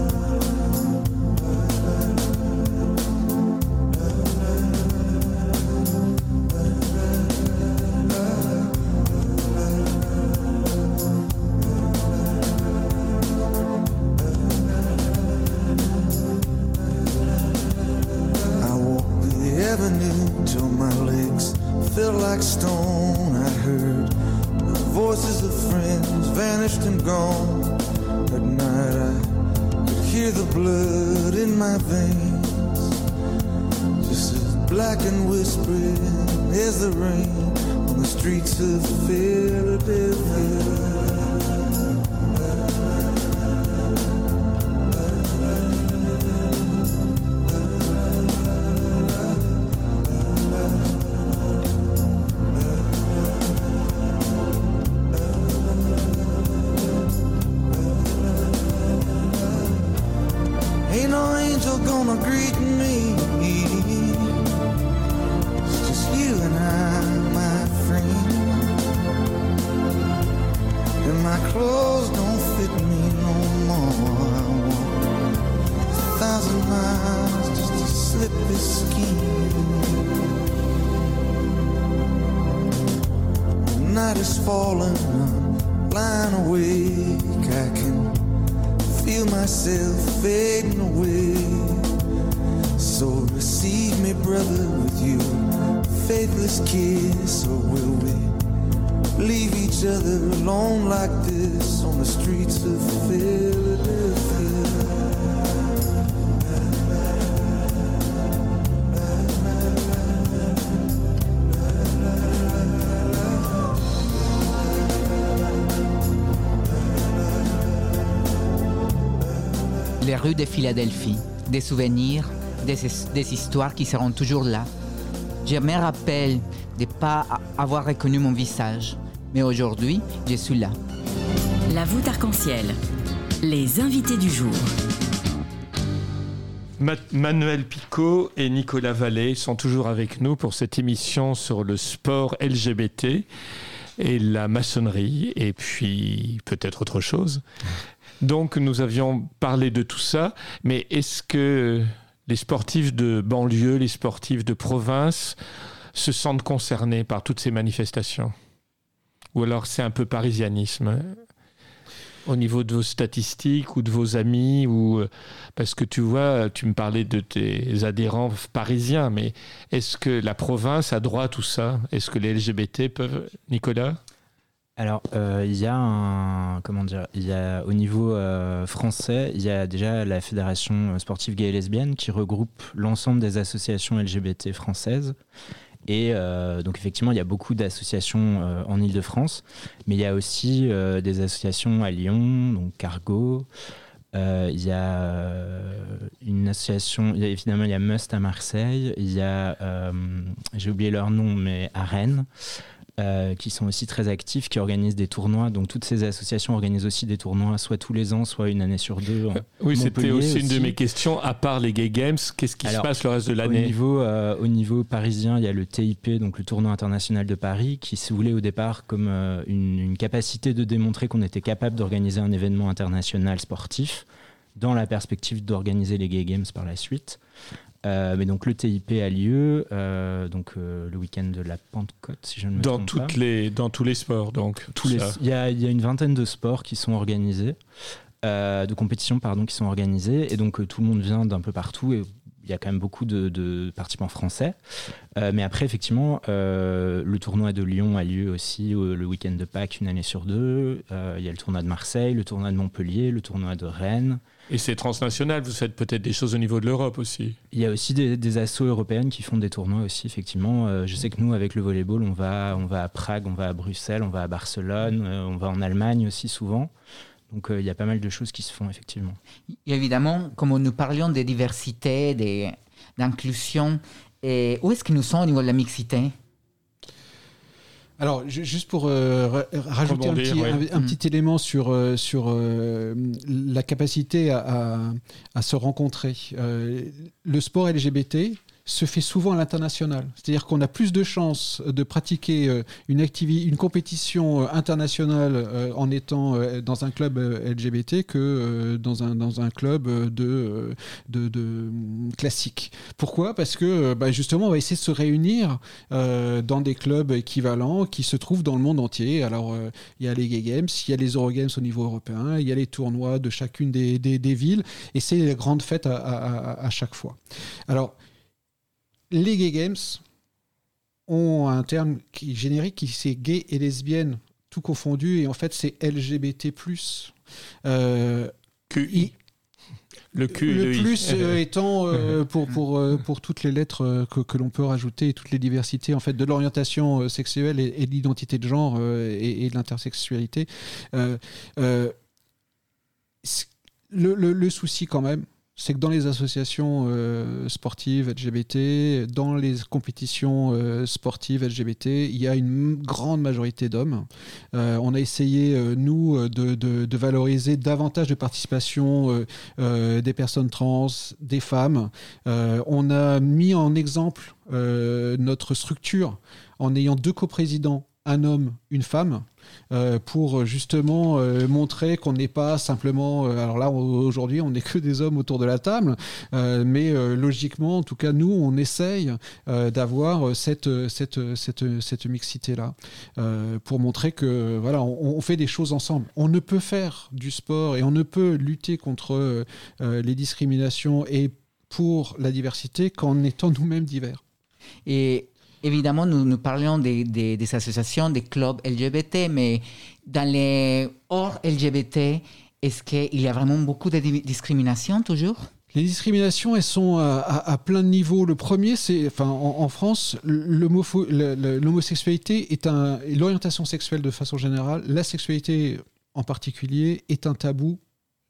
Black and whispering as the rain on the streets of Philadelphia. Des souvenirs, des, des histoires qui seront toujours là. Je me rappelle de ne pas avoir reconnu mon visage, mais aujourd'hui, je suis là. La voûte arc-en-ciel. Les invités du jour. Ma- Manuel Picot et Nicolas Vallée sont toujours avec nous pour cette émission sur le sport LGBT et la maçonnerie, et puis peut-être autre chose. Donc nous avions parlé de tout ça, mais est-ce que les sportifs de banlieue, les sportifs de province se sentent concernés par toutes ces manifestations? Ou alors c'est un peu parisianisme au niveau de vos statistiques ou de vos amis ou euh, parce que tu vois, tu me parlais de tes adhérents parisiens, mais est-ce que la province a droit à tout ça? Est-ce que les LGBT peuvent, Nicolas? Alors, euh, il y a un. Comment dire y a, au niveau euh, français, il y a déjà la Fédération sportive gay et lesbienne qui regroupe l'ensemble des associations LGBT françaises. Et euh, donc, effectivement, il y a beaucoup d'associations en Ile-de-France, mais il y a aussi des associations à Lyon, donc Cargo. Il y a une association, il y a, évidemment, il y a Must à Marseille. Il y a, j'ai oublié leur nom, mais à Rennes. Euh, qui sont aussi très actifs, qui organisent des tournois. Donc toutes ces associations organisent aussi des tournois, soit tous les ans, soit une année sur deux. en- Oui, c'était aussi, une de mes questions. À part les Gay Games, qu'est-ce qui Alors, se passe le reste de Au l'année niveau, euh, au niveau parisien, il y a le TIP, donc le tournoi international de Paris, qui se voulait au départ comme euh, une, une capacité de démontrer qu'on était capable d'organiser un événement international sportif, dans la perspective d'organiser les Gay Games par la suite. Euh, mais donc le TIP a lieu euh, donc euh, le week-end de la Pentecôte, si je ne me dans, trompe pas. toutes les, dans tous les sports, donc. Il y, a, il y a une vingtaine de sports qui sont organisés, de compétitions pardon, qui sont organisées, et donc tout le monde vient d'un peu partout. Et il y a quand même beaucoup de, de participants français. Mais après, effectivement, le tournoi de Lyon a lieu aussi le week-end de Pâques, une année sur deux. Il y a le tournoi de Marseille, le tournoi de Montpellier, le tournoi de Rennes. Et c'est transnational, vous faites peut-être des choses au niveau de l'Europe aussi. Il y a aussi des, des assos européennes qui font des tournois aussi, effectivement. Euh, je sais que nous, avec le volleyball, on va, on va à Prague, on va à Bruxelles, on va à Barcelone, euh, on va en Allemagne aussi souvent. Donc euh, il y a pas mal de choses qui se font, effectivement. Et évidemment, comme nous parlions de diversité, de- d'inclusion, et où est-ce que nous sommes au niveau de la mixité? Alors, ju- juste pour euh, ra- rajouter un Rebondir, petit, ouais. un- un Mm. petit élément sur, euh, sur euh, la capacité à, à- à se rencontrer. Euh, le sport LGBT se fait souvent à l'international. C'est-à-dire qu'on a plus de chances de pratiquer euh, une, une compétition euh, internationale euh, en étant dans un club LGBT que dans, un, dans un club de, de, de classique. Pourquoi? Parce que bah, justement, on va essayer de se réunir dans des clubs équivalents qui se trouvent dans le monde entier. Alors, il y a les Gay Games, il y a les Eurogames au niveau européen, il y a les tournois de chacune des, des, villes, et c'est les grandes fêtes à, à, à chaque fois. Alors, les gay games ont un terme qui, générique qui c'est gay et lesbienne tout confondu et en fait c'est LGBT+. Euh, QI. Le, Q le, plus euh, étant euh, pour, pour, euh, pour toutes les lettres que, que l'on peut rajouter et toutes les diversités en fait de l'orientation sexuelle et, de l'identité de genre et, de l'intersexualité. Le, le, le, souci quand même, c'est que dans les associations euh, sportives LGBT, dans les compétitions euh, sportives LGBT, il y a une grande majorité d'hommes. Euh, on a essayé, nous, de, valoriser davantage de participation des personnes trans, des femmes. on a mis en exemple notre structure en ayant deux coprésidents un homme, une femme, euh, pour justement euh, montrer qu'on n'est pas simplement. Euh, alors là, aujourd'hui, on n'est que des hommes autour de la table, mais logiquement, en tout cas, nous, on essaye d'avoir cette, cette, cette, cette mixité-là pour montrer que voilà, on, fait des choses ensemble. On ne peut faire du sport et on ne peut lutter contre les discriminations et pour la diversité qu'en étant nous-mêmes divers. Et évidemment, nous, nous parlions des, associations, des clubs LGBT, mais dans les hors LGBT, est-ce qu'il y a vraiment beaucoup de discrimination toujours? Les discriminations, elles sont à, plein de niveaux. Le premier, c'est, enfin, en, France, l'homosexualité est un, l'orientation sexuelle de façon générale, la sexualité en particulier, est un tabou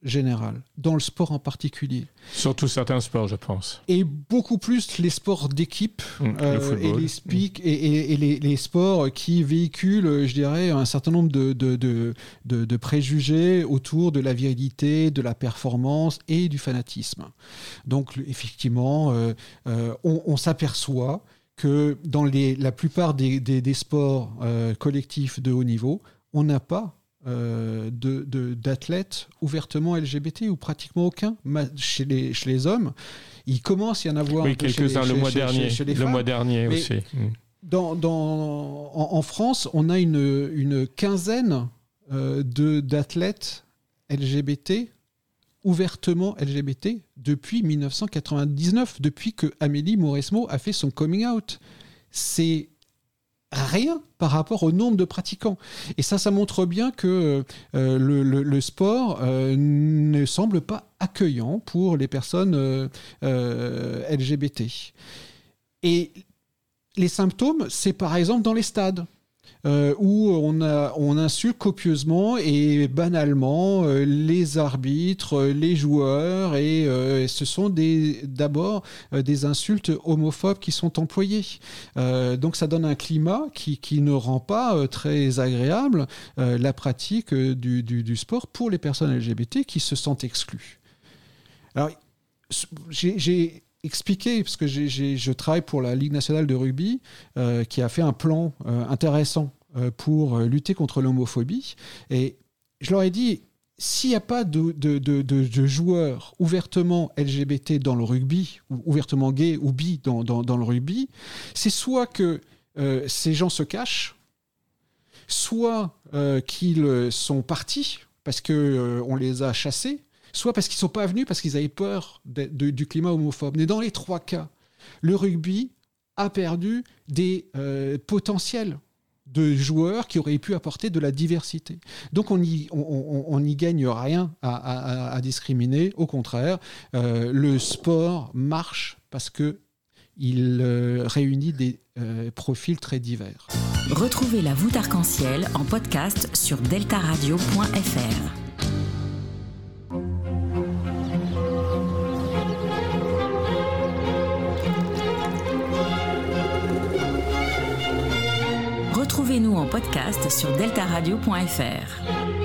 général, dans le sport en particulier. Surtout certains sports, je pense. Et beaucoup plus les sports d'équipe mmh, euh, et, les, speak, et, les, sports qui véhiculent, je dirais, un certain nombre de, de, préjugés autour de la virilité, de la performance et du fanatisme. Donc, effectivement, euh, euh, on, s'aperçoit que dans les, la plupart des, des sports collectifs de haut niveau, on n'a pas euh, d'athlètes ouvertement LGBT ou pratiquement aucun chez les, chez les hommes. Il commence à y en avoir oui, quelques-uns le, mois dernier, le mois dernier aussi. Mm. Dans, dans, en, France, on a une, une quinzaine euh, d'athlètes LGBT ouvertement LGBT depuis 1999, depuis que Amélie Mauresmo a fait son coming out. C'est rien par rapport au nombre de pratiquants. Et ça, ça montre bien que euh, le, sport euh, ne semble pas accueillant pour les personnes euh, LGBT. Et les symptômes, c'est par exemple dans les stades. Euh, où on, insulte copieusement et banalement euh, les arbitres, les joueurs, et euh, ce sont d'abord des insultes homophobes qui sont employées. donc ça donne un climat qui, ne rend pas très agréable la pratique du, du, du sport pour les personnes LGBT qui se sentent exclues. Alors, j'ai expliquer, parce que je travaille pour la Ligue nationale de rugby, euh, qui a fait un plan euh, intéressant euh, pour lutter contre l'homophobie. Et je leur ai dit, s'il n'y a pas de, joueurs ouvertement LGBT dans le rugby, ou ouvertement gay ou bi dans, dans le rugby, c'est soit que ces gens se cachent, soit qu'ils sont partis parce qu'on les a chassés, soit parce qu'ils ne sont pas venus parce qu'ils avaient peur du climat homophobe. Mais dans les trois cas, le rugby a perdu des euh, potentiels de joueurs qui auraient pu apporter de la diversité. Donc on n'y gagne rien à, discriminer. Au contraire, euh, le sport marche parce que il euh, réunit des profils très divers. Retrouvez la voûte arc-en-ciel en podcast sur deltaradio.fr. Retrouvez-nous en podcast sur deltaradio.fr.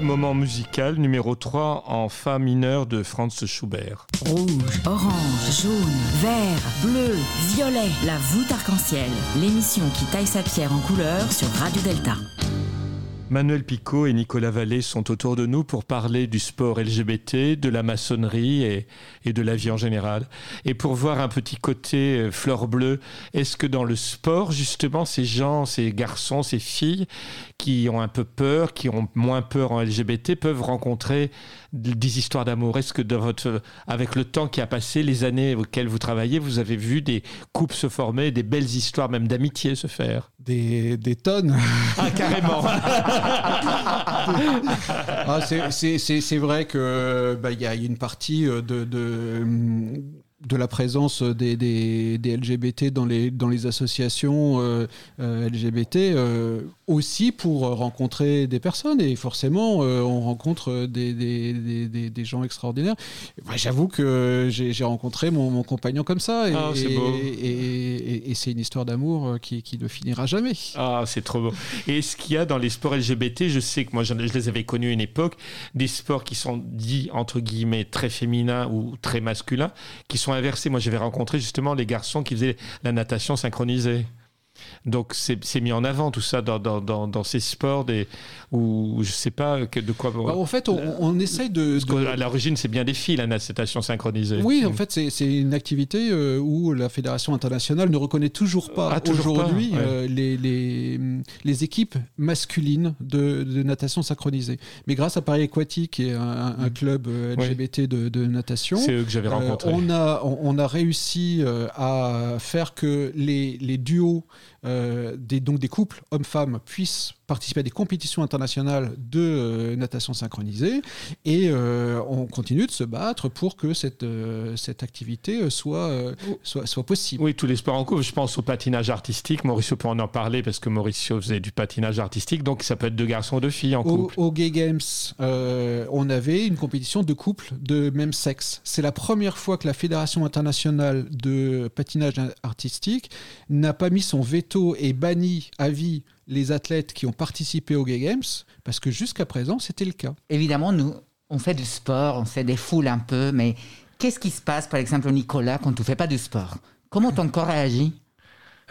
Moment musical numéro 3 en Fa mineur de Franz Schubert. Rouge, orange, jaune, vert, bleu, violet, la voûte arc-en-ciel. L'émission qui taille sa pierre en couleur sur Radio Delta. Manuel Picot et Nicolas Vallée sont autour de nous pour parler du sport LGBT, de la maçonnerie et, de la vie en général. Et pour voir un petit côté euh, fleur bleue, est-ce que dans le sport, justement, ces gens, ces garçons, ces filles qui ont un peu peur, qui ont moins peur en LGBT, peuvent rencontrer des histoires d'amour? Est-ce que dans votre, avec le temps qui a passé, les années auxquelles vous travaillez, vous avez vu des couples se former, des belles histoires même d'amitié se faire? Des, des tonnes. Ah, carrément Ah, c'est- c'est c'est- c'est vrai que bah, il y a une partie euh, de, de, de la présence des, des, des LGBT dans les, dans les associations euh, euh, LGBT euh, aussi pour rencontrer des personnes et forcément on rencontre des, des, des, des- des gens extraordinaires. Bah, J'avoue que j'ai rencontré mon, mon compagnon comme ça et, Ah, et, et- et c'est une histoire d'amour qui, qui ne finira jamais. Ah, c'est trop beau. Et est-ce qu'il y a dans les sports LGBT, je sais que moi je les avais connus à une époque, des sports qui sont dits entre guillemets très féminins ou très masculins, qui sont inversés. Moi j'avais rencontré justement les garçons qui faisaient la natation synchronisée. Donc c'est mis en avant tout ça dans, dans, dans, dans ces sports des, où je sais pas que- de quoi. Bah, en fait, on, on essaye de, de- qu'à l'origine c'est bien des filles la natation synchronisée. Oui, en fait, c'est une activité euh, où la Fédération internationale ne reconnaît toujours pas Ah, aujourd'hui ouais. euh, les, les, les équipes masculines de, de natation synchronisée. Mais grâce à Paris Aquatique et un, un club euh, Ouais. LGBT de, de natation, C'est eux que j'avais euh, rencontrés. on, a, on, on a réussi euh, à faire que les, les duos, euh, des, donc des couples hommes-femmes, puissent participer à des compétitions internationales de euh, natation synchronisée. Et euh, on continue de se battre pour que cette, euh, cette activité soit, soit, soit possible. Oui, tous les sports en couple. Je pense au patinage artistique. Mauricio peut en en parler parce que Mauricio faisait du patinage artistique. Donc ça peut être deux garçons ou deux filles en Au, couple. au Gay Games, on avait une compétition de couples de même sexe. C'est la première fois que la Fédération internationale de patinage artistique n'a pas mis son veto et banni à vie les athlètes qui ont participé aux Gay Games, parce que jusqu'à présent, c'était le cas. Évidemment, nous, on fait du sport, on se défoule un peu, mais qu'est-ce qui se passe, par exemple, Nicolas, quand tu fais pas du sport? Comment ton corps réagit?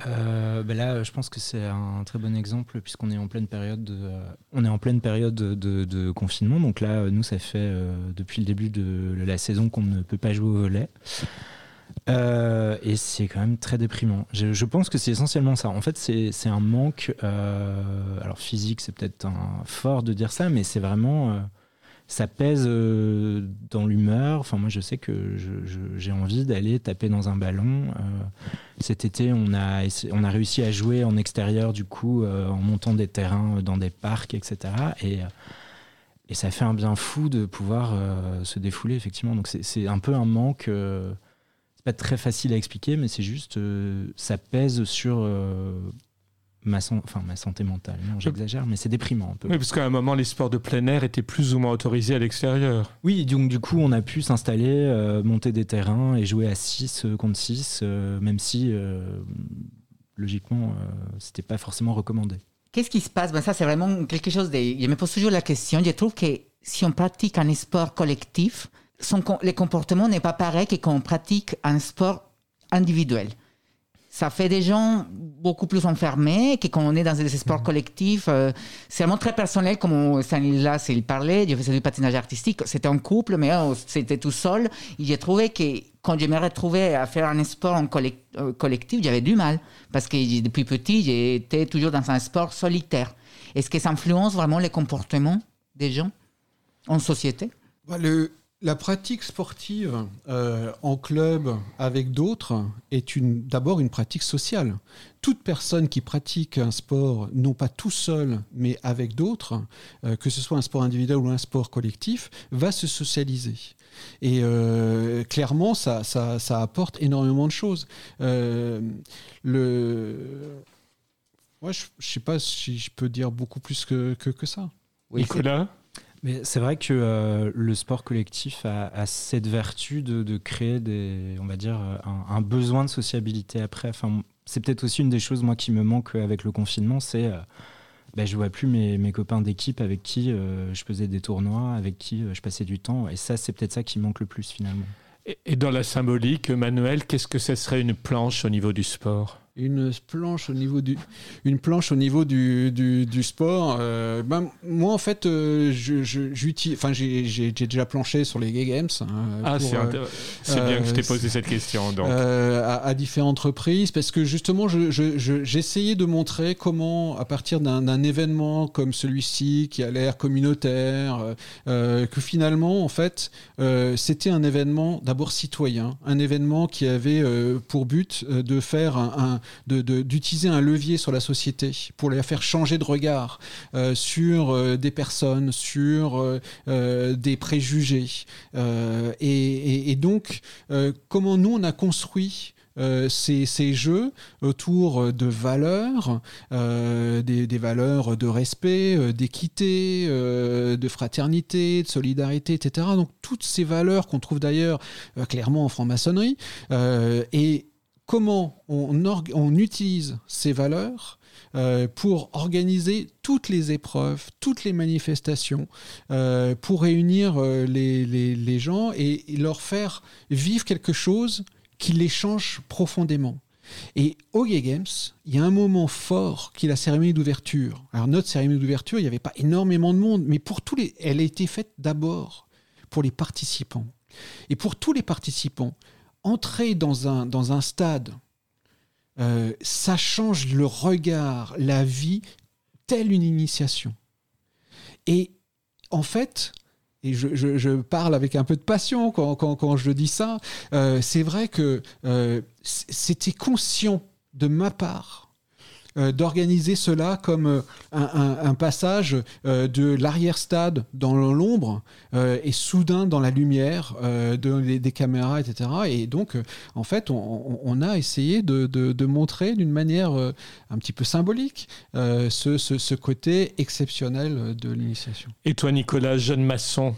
Euh, ben là, je pense que c'est un très bon exemple puisqu'on est en pleine période de, euh, on est en pleine période de, de- de confinement. Donc là, nous, ça fait euh, depuis le début de la saison qu'on ne peut pas jouer au volet. Euh, et c'est quand même très déprimant. Je, pense que c'est essentiellement ça. En fait, c'est un manque. euh, alors physique, c'est peut-être fort de dire ça, mais c'est vraiment. euh, ça pèse dans l'humeur. Enfin, moi, je sais que j'ai envie d'aller taper dans un ballon. Cet été, on a, on a réussi à jouer en extérieur, du coup, en montant des terrains dans des parcs, etc. Et, et ça fait un bien fou de pouvoir se défouler, effectivement. Donc, c'est- un peu un manque. C'est pas très facile à expliquer, mais c'est juste. euh, ça pèse sur. euh, Ma, san- enfin, ma santé mentale, non, j'exagère, mais c'est déprimant un peu. Oui, parce qu'à un moment, les sports de plein air étaient plus ou moins autorisés à l'extérieur. Oui, donc du coup, on a pu s'installer, euh, monter des terrains et jouer à 6 contre 6, même si, euh, logiquement, euh, c'était pas forcément recommandé. Qu'est-ce qui se passe? Ben, Ça, c'est vraiment quelque chose de... Je me pose toujours la question. Je trouve que si on pratique un sport collectif, son, le comportement n'est pas pareil que quand on pratique un sport individuel. Ça fait des gens beaucoup plus enfermés que quand on est dans des sports collectifs. euh, c'est vraiment très personnel, comme Stanislas il parlait. Je faisais du patinage artistique. C'était en couple, mais euh, c'était tout seul. Et j'ai trouvé que quand je me retrouvais à faire un sport en euh, collectif, j'avais du mal. Parce que j'ai- depuis petit, j'étais toujours dans un sport solitaire. Est-ce que ça influence vraiment les comportements des gens en société? Bah, le- la pratique sportive euh, en club avec d'autres est une- d'abord une pratique sociale. Toute personne qui pratique un sport, non pas tout seul, mais avec d'autres, euh, que ce soit un sport individuel ou un sport collectif, va se socialiser. Et euh, clairement, ça, ça, ça apporte énormément de choses. Euh, le... Moi, je ne sais pas si je peux dire beaucoup plus que, que, que ça. Nicolas? Mais c'est vrai que euh, le sport collectif a, cette vertu de, créer des, on va dire, euh, un, besoin de sociabilité après. Enfin, c'est peut-être aussi une des choses moi qui me manque avec le confinement, c'est euh, ben, je vois plus mes, copains d'équipe avec qui je faisais des tournois, avec qui je passais du temps. Et ça, c'est peut-être ça qui manque le plus finalement. Et dans la symbolique, Manuel, qu'est-ce que ce serait une planche au niveau du sport? Une planche au niveau du, une planche au niveau du, du, sport. Euh, ben, moi, en fait, euh, j'utilise, enfin, j'ai déjà planché sur les Gay Games. Hein, ah, c'est euh, bien que je t'ai posé cette question. Donc. À, différentes reprises, parce que justement, j'essayais de montrer comment, à partir d'un événement comme celui-ci, qui a l'air communautaire, que finalement, en fait, c'était un événement d'abord citoyen, un événement qui avait pour but de faire un d'utiliser un levier sur la société pour les faire changer de regard euh, sur euh, des personnes, sur euh, des préjugés. Et, donc, comment nous, on a construit ces, jeux autour de valeurs, des, valeurs de respect, d'équité, de fraternité, de solidarité, etc. Donc toutes ces valeurs qu'on trouve d'ailleurs clairement en franc-maçonnerie. et comment on, utilise ces valeurs euh, pour organiser toutes les épreuves, toutes les manifestations, euh, pour réunir euh, les, gens et, leur faire vivre quelque chose qui les change profondément. Et au Gay Games, il y a un moment fort qui est la cérémonie d'ouverture. Alors notre cérémonie d'ouverture, il n'y avait pas énormément de monde, mais pour tous les, elle a été faite d'abord pour les participants. Et pour tous les participants, entrer dans un, dans un stade, euh, ça change le regard, la vie, telle une initiation. Et en fait, et je, parle avec un peu de passion quand, quand, je dis ça, euh, c'est vrai que euh, c'était conscient de ma part d'organiser cela comme euh, un, passage euh, de l'arrière-stade dans l'ombre et soudain dans la lumière de, des caméras, etc. Et donc, en fait, on, a essayé de, montrer d'une manière un petit peu symbolique ce, ce, côté exceptionnel de l'initiation. Et toi, Nicolas, jeune maçon?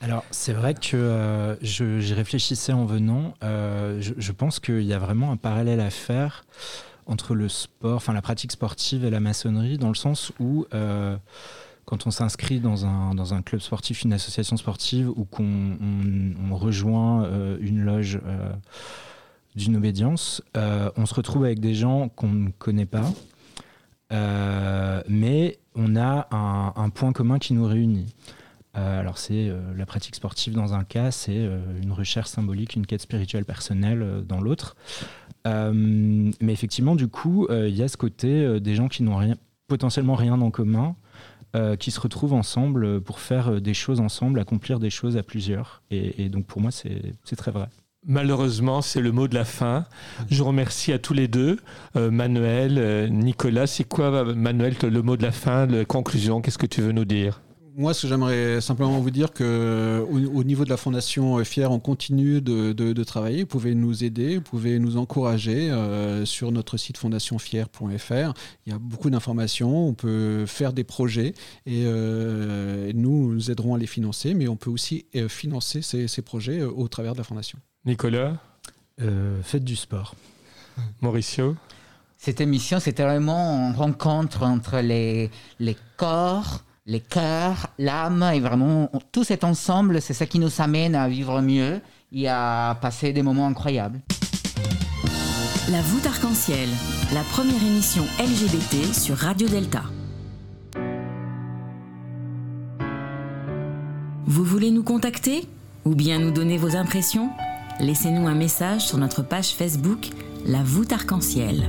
Alors, c'est vrai que j'y réfléchissais en venant. je, je, pense qu'il y a vraiment un parallèle à faire entre le sport, enfin la pratique sportive et la maçonnerie, dans le sens où euh, quand on s'inscrit dans un, dans un club sportif, une association sportive, ou qu'on on, rejoint euh, une loge euh, d'une obédience, on se retrouve avec des gens qu'on ne connaît pas, mais on a un, point commun qui nous réunit. alors c'est la pratique sportive dans un cas, c'est une recherche symbolique, une quête spirituelle personnelle dans l'autre. Euh, mais effectivement, du coup, euh, il y a ce côté euh, des gens qui n'ont potentiellement rien en commun, qui se retrouvent ensemble pour faire des choses ensemble, accomplir des choses à plusieurs. Et, donc pour moi, c'est très vrai. Malheureusement, c'est le mot de la fin. Je remercie à tous les deux, Manuel, Nicolas. C'est quoi, Manuel, le mot de la fin, la conclusion? Qu'est-ce que tu veux nous dire? Moi, ce que j'aimerais simplement vous dire que au, niveau de la Fondation Fier, on continue de, travailler. Vous pouvez nous aider, vous pouvez nous encourager euh, sur notre site fondationfier.fr. Il y a beaucoup d'informations, on peut faire des projets et euh, nous, nous aiderons à les financer, mais on peut aussi euh, financer ces, projets au travers de la Fondation. Nicolas? Faites du sport. Mauricio? Cette émission, c'était vraiment une rencontre entre les, les corps, les cœurs, l'âme, et vraiment tout cet ensemble, c'est ça qui nous amène à vivre mieux et à passer des moments incroyables. La voûte arc-en-ciel, la première émission LGBT sur Radio Delta. Vous voulez nous contacter ou bien nous donner vos impressions? Laissez-nous un message sur notre page Facebook La voûte arc-en-ciel.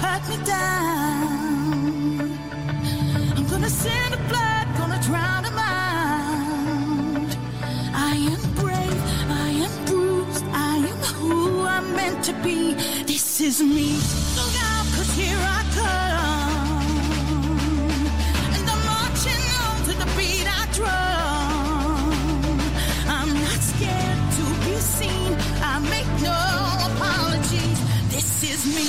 Cut me down. I'm gonna send the blood, gonna drown them out. I am brave, I am bruised, I am who I'm meant to be. This is me. Look here I come. And I'm marching on to the beat I drum. I'm not scared to be seen. I make no apologies. This is me.